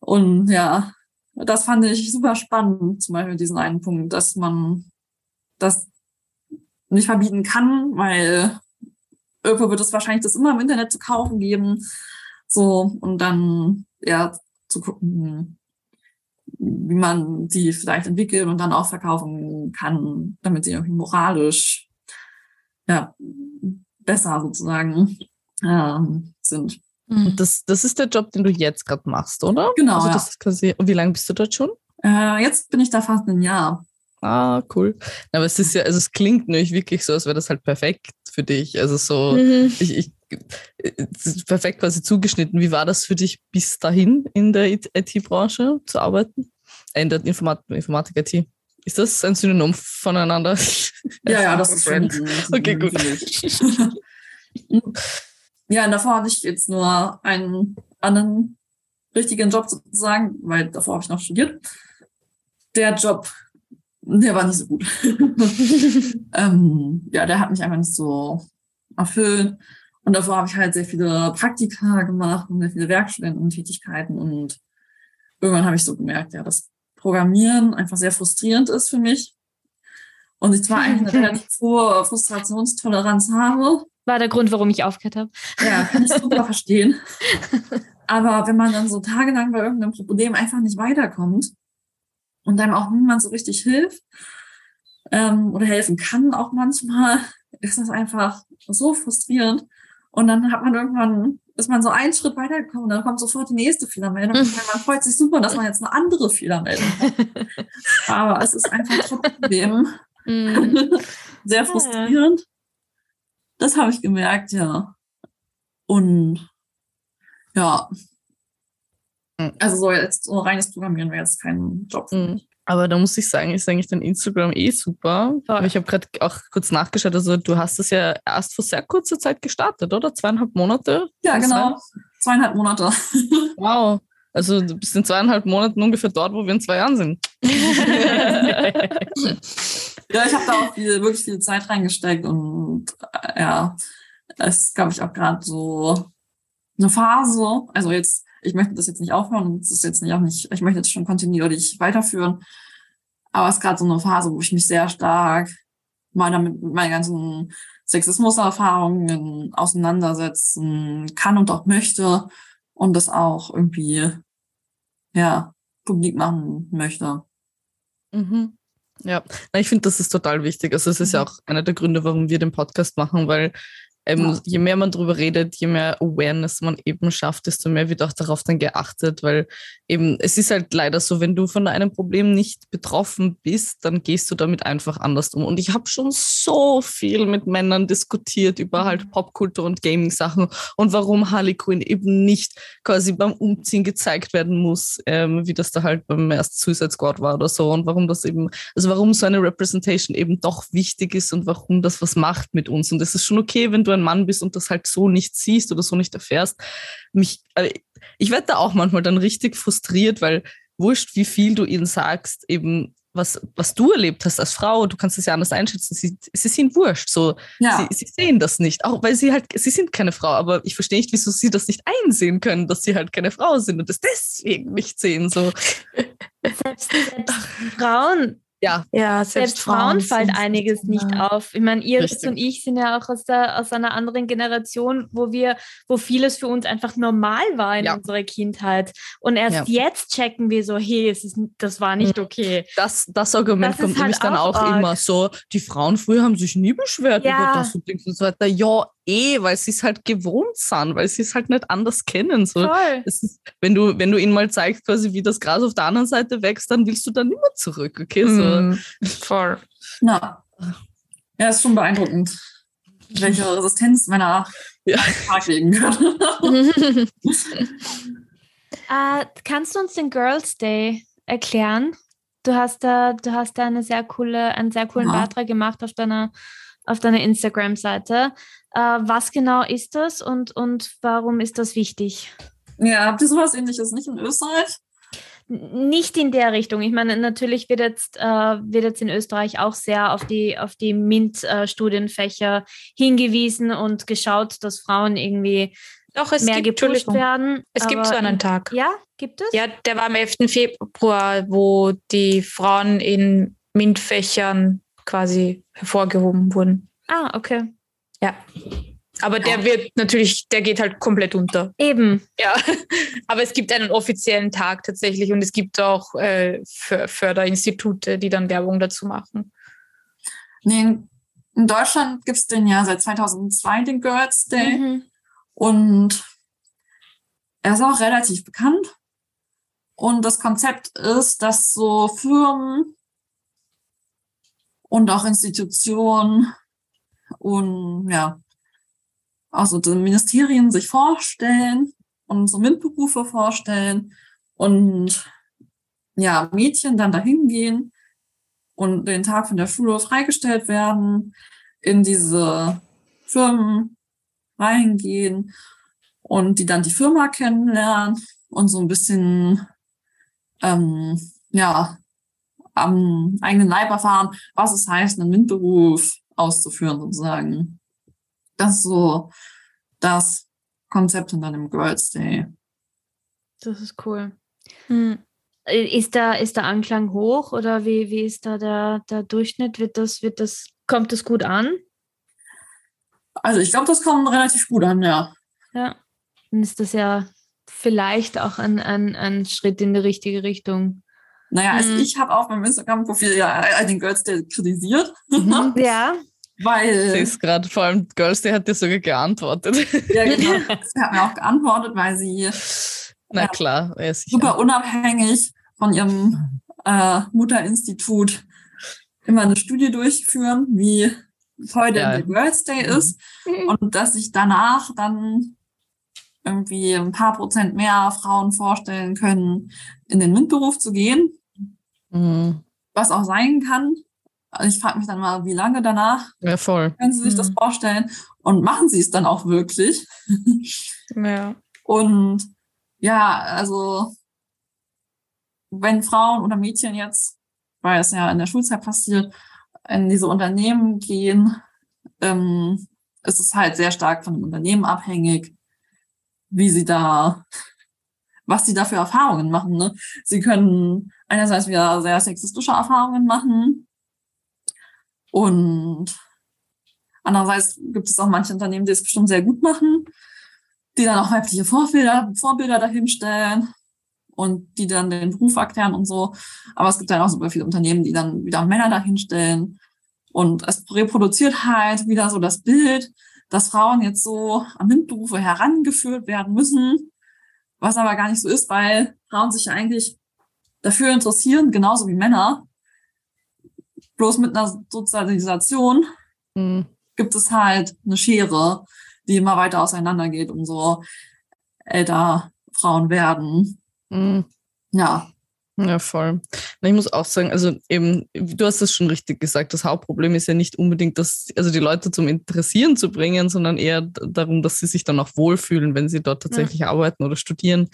Und ja, das fand ich super spannend, zum Beispiel diesen einen Punkt, dass man das nicht verbieten kann, weil irgendwo wird es wahrscheinlich das immer im Internet zu kaufen geben. So, und dann ja zu gucken, wie man die vielleicht entwickeln und dann auch verkaufen kann, damit sie irgendwie moralisch ja, besser sozusagen ähm, sind. Und das, das ist der Job, den du jetzt gerade machst, oder? Genau, Also ja. das ist quasi, und wie lange bist du dort schon? Äh, jetzt bin ich da fast ein Jahr. Ah, cool. Aber es ist ja, also es klingt nämlich wirklich so, als wäre das halt perfekt für dich. Also so, Mhm. ich, ich, perfekt quasi zugeschnitten. Wie war das für dich bis dahin in der IT-Branche zu arbeiten? Äh, In der Informat Informatik-IT? Ist das ein Synonym voneinander? Ja, ja, das ist. Friend. Okay, gut. ja, und davor hatte ich jetzt nur einen anderen richtigen Job sozusagen, weil davor habe ich noch studiert. Der Job, der war nicht so gut. ähm, ja, der hat mich einfach nicht so erfüllt. Und davor habe ich halt sehr viele Praktika gemacht und sehr viele Werkstudententätigkeiten. Und irgendwann habe ich so gemerkt, ja, dass Programmieren einfach sehr frustrierend ist für mich. Und ich zwar eigentlich eine relativ hohe Frustrationstoleranz habe. War der Grund, warum ich aufgehört habe. Ja, kann ich super verstehen. Aber wenn man dann so tagelang bei irgendeinem Problem einfach nicht weiterkommt und einem auch niemand so richtig hilft ähm, oder helfen kann, auch manchmal, ist das einfach so frustrierend. Und dann hat man irgendwann, ist man so einen Schritt weitergekommen und dann kommt sofort die nächste Fehlermeldung. Und man freut sich super, dass man jetzt eine andere Fehlermeldung hat. Aber es ist einfach trotzdem Mhm. sehr frustrierend. Das habe ich gemerkt, ja. Und ja. Mhm. Also so jetzt so reines Programmieren wäre jetzt kein Job für mich. Aber da muss ich sagen, ist eigentlich dein Instagram eh super. Aber ich habe gerade auch kurz nachgeschaut. Also du hast es ja erst vor sehr kurzer Zeit gestartet, oder? Zweieinhalb Monate? Ja, das genau. Zweieinhalb Monate. Wow. Also du bist in zweieinhalb Monaten ungefähr dort, wo wir in zwei Jahren sind. Ja, ich habe da auch viel, wirklich viel Zeit reingesteckt und äh, ja, es ist, glaube ich, auch gerade so eine Phase. Also jetzt, ich möchte das jetzt nicht aufhören, es ist jetzt nicht auch nicht, ich möchte jetzt schon kontinuierlich weiterführen. Aber es ist gerade so eine Phase, wo ich mich sehr stark mal damit mit meinen ganzen Sexismuserfahrungen auseinandersetzen kann und auch möchte und das auch irgendwie ja publik machen möchte. Mhm. Ja, Na, ich finde, das ist total wichtig. Also es ist ja Mhm. auch einer der Gründe, warum wir den Podcast machen, weil ähm, Ja. je mehr man darüber redet, je mehr Awareness man eben schafft, desto mehr wird auch darauf dann geachtet, weil eben es ist halt leider so, wenn du von einem Problem nicht betroffen bist, dann gehst du damit einfach anders um. Und ich habe schon so viel mit Männern diskutiert über halt Popkultur und Gaming-Sachen und warum Harley Quinn eben nicht quasi beim Umziehen gezeigt werden muss, ähm, wie das da halt beim ersten Suicide Squad war oder so und warum das eben, also warum so eine Representation eben doch wichtig ist und warum das was macht mit uns. Und es ist schon okay, wenn du ein Mann bist und das halt so nicht siehst oder so nicht erfährst. Mich, äh, ich werde da auch manchmal dann richtig frustriert, weil wurscht, wie viel du ihnen sagst, eben was, was du erlebt hast als Frau, du kannst es ja anders einschätzen, sie, sie sind wurscht, so, Ja. sie, sie sehen das nicht, auch weil sie halt, sie sind keine Frau, aber ich verstehe nicht, wieso sie das nicht einsehen können, dass sie halt keine Frau sind und das deswegen nicht sehen, so, Selbst, selbst Frauen, ja, Ja, selbst Frauen fällt sind- einiges nicht ja. auf. Ich meine, Iris Richtig. und ich sind ja auch aus, der, aus einer anderen Generation, wo wir, wo vieles für uns einfach normal war in Ja. unserer Kindheit. Und erst jetzt checken wir so, hey, es ist, das war nicht okay. das, das Argument Das ist kommt halt nämlich dann auch auch immer so, die Frauen früher haben sich nie beschwert Ja. über das und Dings und so weiter, ja, eh, weil sie es halt gewohnt sind, weil sie es halt nicht anders kennen, so. Ist, wenn du, wenn du ihnen mal zeigst, quasi, wie das Gras auf der anderen Seite wächst, dann willst du dann immer zurück, okay? So. Mm, voll. Ja. Ja, ist schon beeindruckend, welche Resistenz Männer Ja. Tag legen können. Äh, kannst du uns den Girls Day erklären? Du hast da, du hast da eine sehr coole, einen sehr coolen Ja. Beitrag gemacht auf deiner, auf deiner Instagram-Seite. Äh, was genau ist das und, und warum ist das wichtig? ja, habt ihr sowas ähnliches nicht in Österreich? Nicht in der Richtung. Ich meine, natürlich wird jetzt, äh, wird jetzt in Österreich auch sehr auf die, auf die MINT-Studienfächer hingewiesen und geschaut, dass Frauen irgendwie Doch, es mehr gibt, gepusht werden. es gibt so einen in- Tag. Ja, gibt es? Ja, der war am 11. Februar, wo die Frauen in MINT-Fächern quasi hervorgehoben wurden. Ah, okay. Ja. Aber der wird natürlich, der geht halt komplett unter. Eben. Ja, aber es gibt einen offiziellen Tag tatsächlich und es gibt auch äh, Förderinstitute, die dann Werbung dazu machen. Nee, in Deutschland gibt es den ja seit 2002, den Girls Day. Mhm. Und er ist auch relativ bekannt. Und das Konzept ist, dass so Firmen und auch Institutionen und ja, also die Ministerien sich vorstellen und so MINT-Berufe vorstellen und ja, Mädchen dann dahin gehen und den Tag von der Schule freigestellt werden, in diese Firmen reingehen und die dann die Firma kennenlernen und so ein bisschen ähm, ja am eigenen Leib erfahren, was es heißt, einen MINT-Beruf auszuführen sozusagen. Das ist so das Konzept in einem Girls Day. Das ist cool. Hm. Ist da, ist der Anklang hoch oder wie, wie ist da der, der Durchschnitt? Wird das, wird das, kommt das gut an? Also ich glaube, das kommt relativ gut an, ja. Ja, dann ist das ja vielleicht auch ein, ein, ein Schritt in die richtige Richtung. Naja, also mhm. ich habe auf meinem Instagram-Profil ja den Girls Day kritisiert. Mhm. ja. Weil. Sie ist gerade, vor allem Girls Day hat dir sogar geantwortet. Ja, genau. sie hat mir auch geantwortet, weil sie na klar, ja, super unabhängig von ihrem äh, Mutterinstitut immer eine Studie durchführen, wie heute ja. der Girls Day mhm. ist und dass sich danach dann irgendwie ein paar Prozent mehr Frauen vorstellen können, in den MINT-Beruf zu gehen. Mhm. Was auch sein kann. Also ich frage mich dann mal, wie lange danach ja, voll. können Sie sich mhm. das vorstellen und machen Sie es dann auch wirklich? Ja. Und ja, also wenn Frauen oder Mädchen jetzt, weil es ja in der Schulzeit passiert, in diese Unternehmen gehen, ähm, ist es halt sehr stark von dem Unternehmen abhängig, wie sie da, was sie da für Erfahrungen machen. Ne? Sie können einerseits wieder sehr sexistische Erfahrungen machen und andererseits gibt es auch manche Unternehmen, die es bestimmt sehr gut machen die dann auch weibliche Vorbilder, Vorbilder dahinstellen und die dann den Beruf erklären und so. Aber es gibt dann auch super viele Unternehmen, die dann wieder Männer dahinstellen. Und es reproduziert halt wieder so das Bild, dass Frauen jetzt so an MINT-Berufe herangeführt werden müssen, was aber gar nicht so ist, weil Frauen sich eigentlich dafür interessieren, genauso wie Männer. Bloß mit einer Sozialisation mhm. gibt es halt eine Schere die immer weiter auseinandergeht, umso älter Frauen werden. Mhm. Ja. Ja, voll. Ich muss auch sagen, also eben, du hast es schon richtig gesagt, das Hauptproblem ist ja nicht unbedingt, dass, also die Leute zum Interessieren zu bringen, sondern eher darum, dass sie sich dann auch wohlfühlen, wenn sie dort tatsächlich ja. arbeiten oder studieren.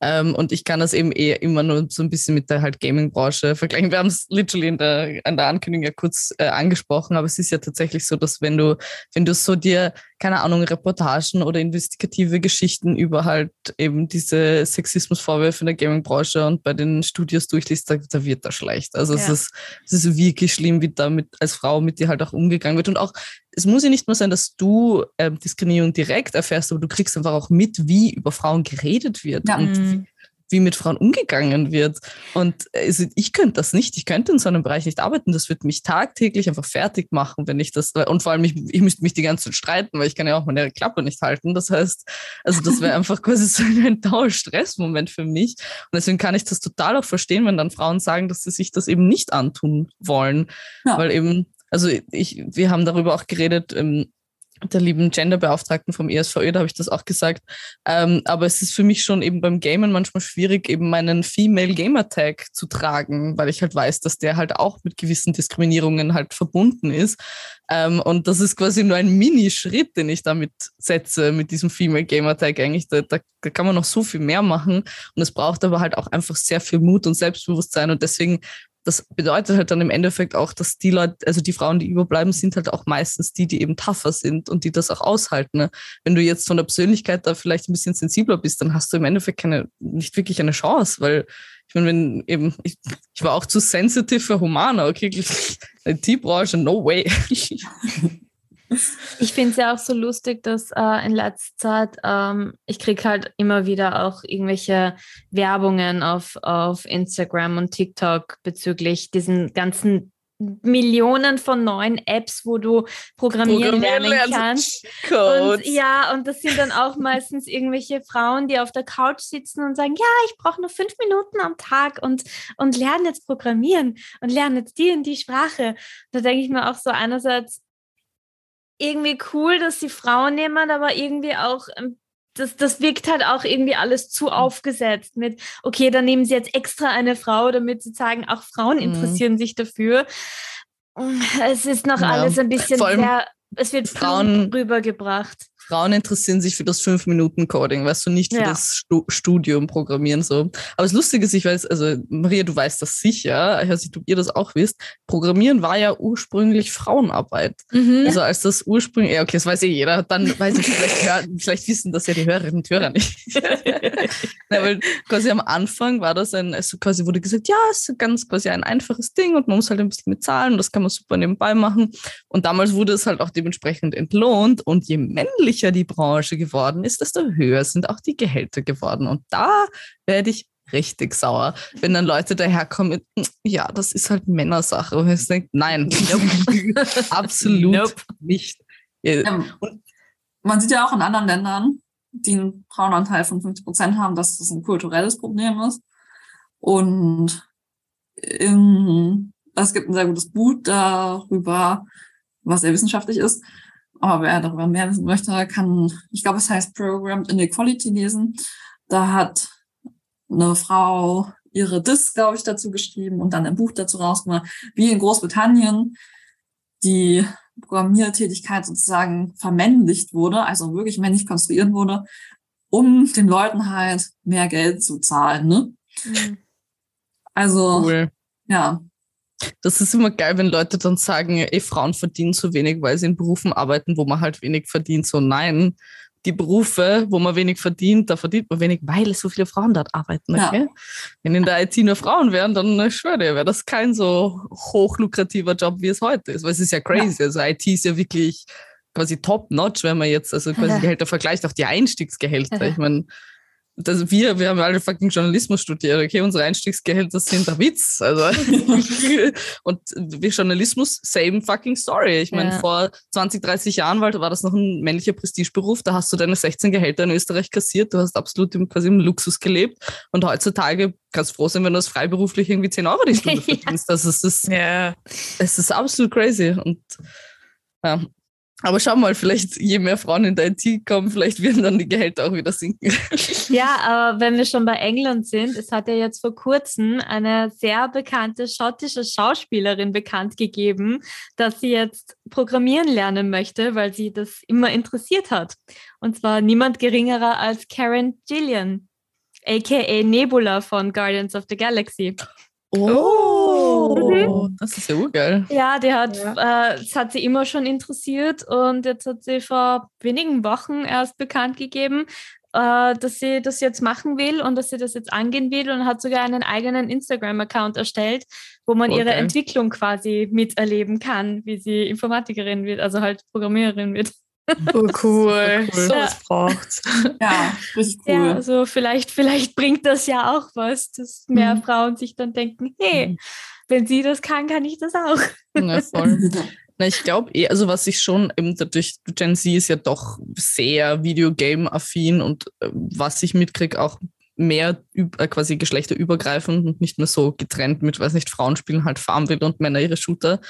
Ähm, und ich kann das eben eher immer nur so ein bisschen mit der halt Gaming-Branche vergleichen. Wir haben es literally in der, in der Ankündigung ja kurz äh, angesprochen, aber es ist ja tatsächlich so, dass wenn du, wenn du so dir, keine Ahnung, Reportagen oder investigative Geschichten über halt eben diese Sexismusvorwürfe in der Gaming-Branche und bei den Studios durchliest, da, da wird das schlecht. Also ja. es, ist, es ist wirklich schlimm, wie damit als Frau mit dir halt auch umgegangen wird. Und auch es muss ja nicht nur sein, dass du äh, Diskriminierung direkt erfährst, aber du kriegst einfach auch mit, wie über Frauen geredet wird ja. und wie, mhm. wie, mit Frauen umgegangen wird. Und also ich könnte das nicht. Ich könnte in so einem Bereich nicht arbeiten. Das wird mich tagtäglich einfach fertig machen, wenn ich das. Und vor allem, ich, ich müsste mich die ganze Zeit streiten, weil ich kann ja auch meine Klappe nicht halten. Das heißt, also das wäre einfach quasi so ein Dauerstressmoment für mich. Und deswegen kann ich das total auch verstehen, wenn dann Frauen sagen, dass sie sich das eben nicht antun wollen. Ja. Weil eben also ich, wir haben darüber auch geredet, ähm, der lieben Genderbeauftragten vom ESVÖ, da habe ich das auch gesagt. Ähm, aber es ist für mich schon eben beim Gamen manchmal schwierig, eben meinen Female Gamer Tag zu tragen, weil ich halt weiß, dass der halt auch mit gewissen Diskriminierungen halt verbunden ist. Ähm, und das ist quasi nur ein Mini-Schritt, den ich damit setze, mit diesem Female Gamer Tag eigentlich. Da, da, da kann man noch so viel mehr machen. Und es braucht aber halt auch einfach sehr viel Mut und Selbstbewusstsein. Und deswegen das bedeutet halt dann im Endeffekt auch, dass die Leute, also die Frauen, die überbleiben, sind halt auch meistens die, die eben tougher sind und die das auch aushalten. Ne? Wenn du jetzt von der Persönlichkeit da vielleicht ein bisschen sensibler bist, dann hast du im Endeffekt keine, nicht wirklich eine Chance, weil ich meine, wenn eben, ich, ich war auch zu sensitive für Humana, okay, IT-Branche, no way. Ich finde es ja auch so lustig, dass äh, in letzter Zeit, ähm, ich kriege halt immer wieder auch irgendwelche Werbungen auf, auf Instagram und TikTok bezüglich diesen ganzen Millionen von neuen Apps, wo du programmieren, programmieren lernen kannst. Und, ja, und das sind dann auch meistens irgendwelche Frauen, die auf der Couch sitzen und sagen, ja, ich brauche nur fünf Minuten am Tag und, und lerne jetzt programmieren und lerne jetzt die und die Sprache. Da denke ich mir auch so einerseits irgendwie cool, dass sie Frauen nehmen, aber irgendwie auch ein das, das wirkt halt auch irgendwie alles zu mhm. aufgesetzt mit, okay, dann nehmen sie jetzt extra eine Frau, damit sie sagen, auch Frauen mhm. interessieren mhm. sich dafür. Es ist noch ja. alles ein bisschen sehr, es wird Frauen rübergebracht. Frauen interessieren sich für das 5-Minuten-Coding, weißt du, nicht für ja. das Stu Studium Programmieren so. Aber das Lustige ist, ich weiß, also Maria, du weißt das sicher, ich weiß nicht, ob ihr das auch wisst, Programmieren war ja ursprünglich Frauenarbeit. Mhm. Also als das ursprünglich, ja okay, das weiß eh jeder, dann weiß ich, vielleicht, vielleicht wissen das ja die Hörerinnen und Hörer nicht. ja, weil quasi am Anfang war das ein, also quasi wurde gesagt, ja, es ist ganz quasi ein einfaches Ding und man muss halt ein bisschen mit Zahlen und das kann man super nebenbei machen. Und damals wurde es halt auch dementsprechend entlohnt und je männlich männlicher die Branche geworden ist, desto höher sind auch die Gehälter geworden. Und da werde ich richtig sauer, wenn dann Leute daherkommen mit, ja, das ist halt Männersache. Und ich denke, nein, absolut nope. nicht. Ja, man sieht ja auch in anderen Ländern, die einen Frauenanteil von 50 Prozent haben, dass das ein kulturelles Problem ist. Und in, es gibt ein sehr gutes Buch darüber, was sehr wissenschaftlich ist, aber wer darüber mehr wissen möchte, kann, ich glaube, es heißt Programmed Inequality lesen. Da hat eine Frau ihre Disk, glaube ich, dazu geschrieben und dann ein Buch dazu rausgemacht, wie in Großbritannien die Programmiertätigkeit sozusagen vermännlicht wurde, also wirklich männlich konstruiert wurde, um den Leuten halt mehr Geld zu zahlen. Ne? Mhm. Also, cool. ja, das ist immer geil, wenn Leute dann sagen, ey, Frauen verdienen zu wenig, weil sie in Berufen arbeiten, wo man halt wenig verdient. So nein, die Berufe, wo man wenig verdient, da verdient man wenig, weil so viele Frauen dort arbeiten. Okay? Ja. Wenn in der IT nur Frauen wären, dann ich schwöre dir, wäre das kein so hochlukrativer Job, wie es heute ist. Weil es ist ja crazy. Ja. Also IT ist ja wirklich quasi top-notch, wenn man jetzt also quasi Gehälter vergleicht, auch die Einstiegsgehälter. Ich meine, das, wir, wir haben alle fucking Journalismus studiert, okay, unsere Einstiegsgehälter sind der Witz. Also, und wie Journalismus, same fucking story. Ich meine, ja. vor 20, 30 Jahren war, war das noch ein männlicher Prestigeberuf, da hast du deine 16 Gehälter in Österreich kassiert, du hast absolut im, quasi im Luxus gelebt und heutzutage kannst du froh sein, wenn du das freiberuflich irgendwie 10 Euro die Stunde verdienst. Das ist, das, ja. es ist absolut crazy und ja, aber schau mal, vielleicht je mehr Frauen in der IT kommen, vielleicht werden dann die Gehälter auch wieder sinken. Ja, aber wenn wir schon bei England sind, es hat ja jetzt vor kurzem eine sehr bekannte schottische Schauspielerin bekannt gegeben, dass sie jetzt programmieren lernen möchte, weil sie das immer interessiert hat. Und zwar niemand geringerer als Karen Gillian, aka Nebula von Guardians of the Galaxy. Oh, mhm. das ist ja urgeil. Ja, die hat, ja. Äh, das hat sie immer schon interessiert und jetzt hat sie vor wenigen Wochen erst bekannt gegeben, äh, dass sie das jetzt machen will und dass sie das jetzt angehen will und hat sogar einen eigenen Instagram-Account erstellt, wo man okay. ihre Entwicklung quasi miterleben kann, wie sie Informatikerin wird, also halt Programmiererin wird. Oh, cool. So was ja. braucht. Ja, richtig cool. Ja, also vielleicht, vielleicht bringt das ja auch was, dass mehr mhm. Frauen sich dann denken, hey, mhm. Wenn sie das kann, kann ich das auch. Ja, voll. Na, ich glaube eh, also was ich schon eben dadurch, Gen Z ist ja doch sehr Videogame-affin und äh, was ich mitkriege, auch mehr äh, quasi geschlechterübergreifend und nicht mehr so getrennt mit, weiß nicht, Frauen spielen halt Farmville und Männer ihre Shooter.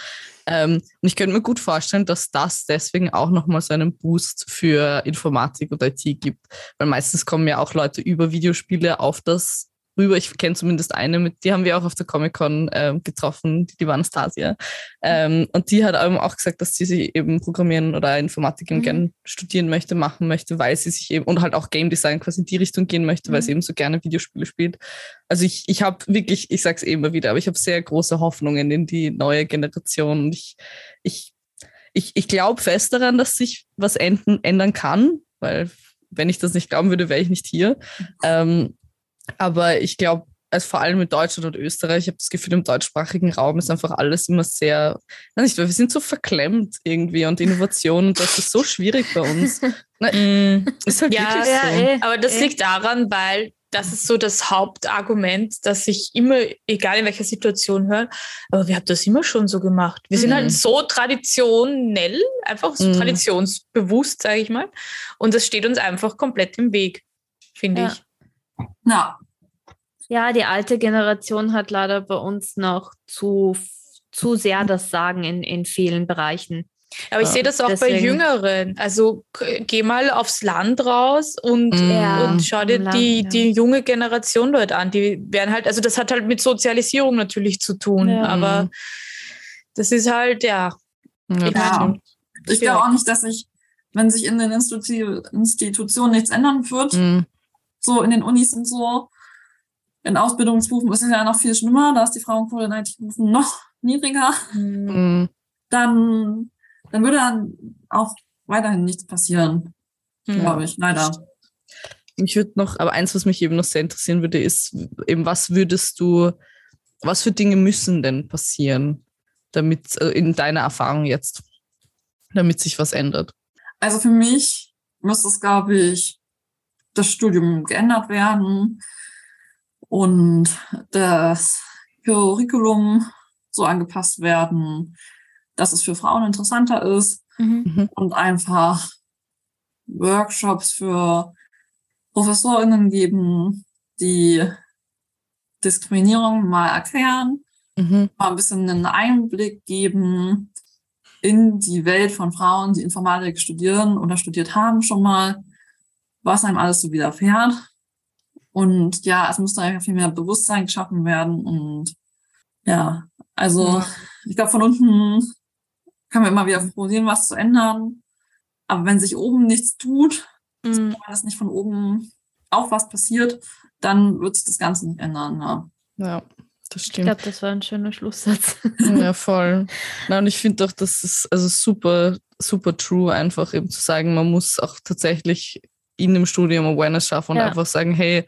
Ähm, und ich könnte mir gut vorstellen, dass das deswegen auch nochmal so einen Boost für Informatik und IT gibt. Weil meistens kommen ja auch Leute über Videospiele auf das rüber. Ich kenne zumindest eine, mit die haben wir auch auf der Comic-Con äh, getroffen, die, die war Anastasia. Ähm, und die hat eben auch gesagt, dass sie sich eben Programmieren oder Informatik mhm. gerne studieren möchte, machen möchte, weil sie sich eben und halt auch Game Design quasi in die Richtung gehen möchte, mhm. weil sie eben so gerne Videospiele spielt. Also ich, ich habe wirklich, ich sage es eh immer wieder, aber ich habe sehr große Hoffnungen in die neue Generation. Und ich, ich, ich, ich glaube fest daran, dass sich was enden, ändern kann, weil wenn ich das nicht glauben würde, wäre ich nicht hier. Mhm. Ähm, aber ich glaube, also vor allem in Deutschland und Österreich, ich habe das Gefühl, im deutschsprachigen Raum ist einfach alles immer sehr, nicht, wir sind so verklemmt irgendwie und Innovation und das ist so schwierig bei uns. Na, Mm. ist halt Ja, wirklich ja, so. eh. Aber das Eh. liegt daran, weil das ist so das Hauptargument, dass ich immer, egal in welcher Situation höre, aber wir haben das immer schon so gemacht. Wir sind Mhm. halt so traditionell, einfach so Mhm. traditionsbewusst, sage ich mal. Und das steht uns einfach komplett im Weg, finde Ja. ich. Ja, Ja, die alte Generation hat leider bei uns noch zu, zu sehr das Sagen in, in vielen Bereichen. Aber ich Ja. sehe das auch bei Deswegen- Jüngeren. Also geh mal aufs Land raus und, Mhm. Ja, und schau dir Land, die, ja. die junge Generation dort an. Die werden halt, also das hat halt mit Sozialisierung natürlich zu tun. Ja. Aber Mhm. das ist halt, ja. Ja, ich ich glaube auch nicht, dass sich, wenn sich in den Institu Institutionen nichts ändern wird, Mhm. So in den Unis und so, in Ausbildungsberufen ist es ja noch viel schlimmer, da ist die Frauenquote in IT-Berufen noch niedriger, Mhm. dann, dann würde dann auch weiterhin nichts passieren, mm. glaube ich, leider. Mich würde noch, aber eins, was mich eben noch sehr interessieren würde, ist eben, was würdest du, was für Dinge müssen denn passieren, damit, äh, in deiner Erfahrung jetzt, damit sich was ändert? Also für mich müsste es, glaube ich, das Studium geändert werden und das Curriculum so angepasst werden, dass es für Frauen interessanter ist Mhm. und einfach Workshops für ProfessorInnen geben, die Diskriminierung mal erklären, Mhm. mal ein bisschen einen Einblick geben in die Welt von Frauen, die Informatik studieren oder studiert haben schon mal, was einem alles so widerfährt. Und ja, es muss da einfach viel mehr Bewusstsein geschaffen werden. Und ja, also ich glaube, von unten kann man immer wieder probieren, was zu ändern. Aber wenn sich oben nichts tut, Mm. wenn das nicht von oben auch was passiert, dann wird sich das Ganze nicht ändern. Ja. Ja, das Ich stimmt. glaube, das war ein schöner Schlusssatz. Ja, voll. Na, und ich finde doch, das ist also super, super true, einfach eben zu sagen, man muss auch tatsächlich in dem Studium Awareness schaffen und Ja. einfach sagen, hey,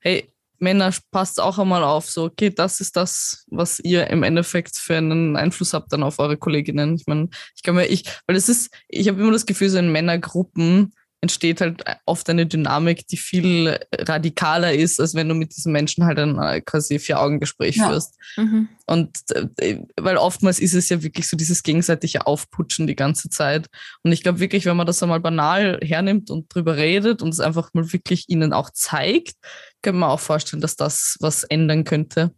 hey, Männer, passt auch einmal auf, so, okay, das ist das, was ihr im Endeffekt für einen Einfluss habt dann auf eure Kolleginnen. Ich meine, ich kann mir, ich, weil es ist, ich habe immer das Gefühl, so in Männergruppen entsteht halt oft eine Dynamik, die viel radikaler ist, als wenn du mit diesen Menschen halt ein äh, quasi Vier-Augen-Gespräch Ja. führst. Mhm. Und äh, weil oftmals ist es ja wirklich so dieses gegenseitige Aufputschen die ganze Zeit. Und ich glaube wirklich, wenn man das einmal banal hernimmt und drüber redet und es einfach mal wirklich ihnen auch zeigt, kann man auch vorstellen, dass das was ändern könnte.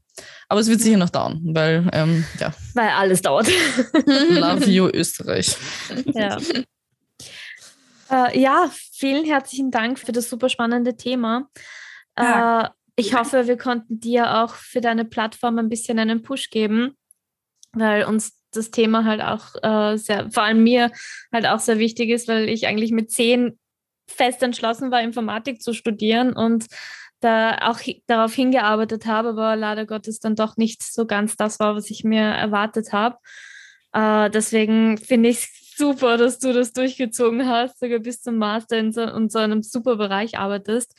Aber es wird sicher noch dauern, weil, ähm, ja, Weil alles dauert. love you Österreich. ja. Äh, ja, vielen herzlichen Dank für das super spannende Thema. Ja. Äh, ich hoffe, wir konnten dir auch für deine Plattform ein bisschen einen Push geben, weil uns das Thema halt auch äh, sehr, vor allem mir halt auch sehr wichtig ist, weil ich eigentlich mit zehn fest entschlossen war, Informatik zu studieren und da auch darauf hingearbeitet habe, aber leider Gottes dann doch nicht so ganz das war, was ich mir erwartet habe. Äh, deswegen finde ich es super, dass du das durchgezogen hast, sogar bis zum Master in so, in so einem super Bereich arbeitest.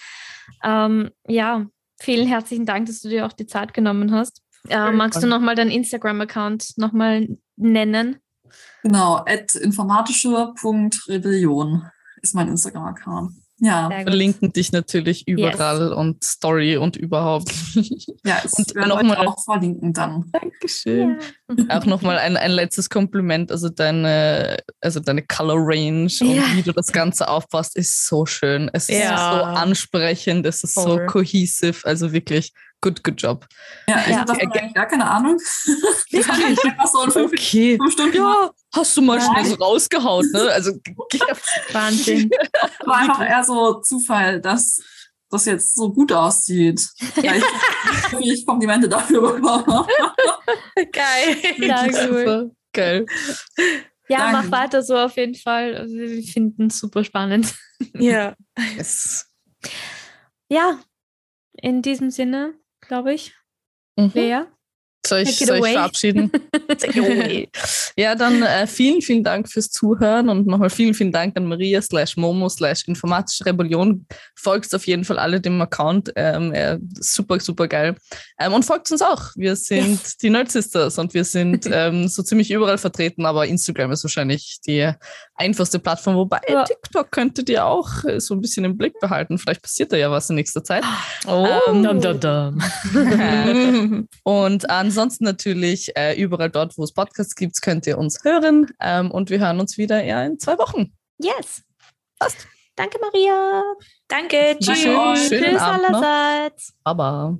Ähm, ja, vielen herzlichen Dank, dass du dir auch die Zeit genommen hast. Äh, magst du nochmal deinen Instagram-Account nochmal nennen? Genau, at informatische.rebellion ist mein Instagram-Account. Ja, Sehr gut. Verlinken dich natürlich überall und Story und überhaupt. ja, ich Und werde noch mal- auch verlinken dann. Dankeschön. Auch nochmal ein, ein letztes Kompliment. Also deine, also deine Color Range und Ja. wie du das Ganze aufpasst, ist so schön. Es ist Ja. so ansprechend, es ist Voll. so cohesive. Also wirklich, good, good job. Ja, ich Ja. habe davon eigentlich gar keine Ahnung. Das habe ich einfach so in fünf, Okay. fünf Stunden Ja, hast du mal Nein. schnell so rausgehauen, ne? Also Wahnsinn. war einfach eher so Zufall, dass das jetzt so gut aussieht. Ja, ich ich Komplimente dafür bekomme. Geil. Ja, cool. Geil. Ja, Danke. mach weiter so auf jeden Fall. Also, wir finden es super spannend. Ja. Yes. Ja, in diesem Sinne, glaube ich. Mhm. Lea? Soll ich, soll ich verabschieden? Ja, dann äh, vielen, vielen Dank fürs Zuhören und nochmal vielen, vielen Dank an Maria slash Momo slash Informatische Rebellion. Folgt auf jeden Fall alle dem Account. Ähm, äh, super, super geil. Ähm, und folgt uns auch. Wir sind yes. die Nerd Sisters und wir sind ähm, so ziemlich überall vertreten, aber Instagram ist wahrscheinlich die einfachste Plattform, wobei ja. TikTok könntet ihr auch äh, so ein bisschen im Blick behalten. Vielleicht passiert da ja was in nächster Zeit. Oh, ähm, dum, dum, dum. und ansonsten natürlich äh, überall dort, wo es Podcasts gibt, könnt ihr uns hören. Ähm, und wir hören uns wieder ja, in zwei Wochen. Yes. Passt. Danke, Maria. Danke. Tschüss. Tschüss allerseits. Baba.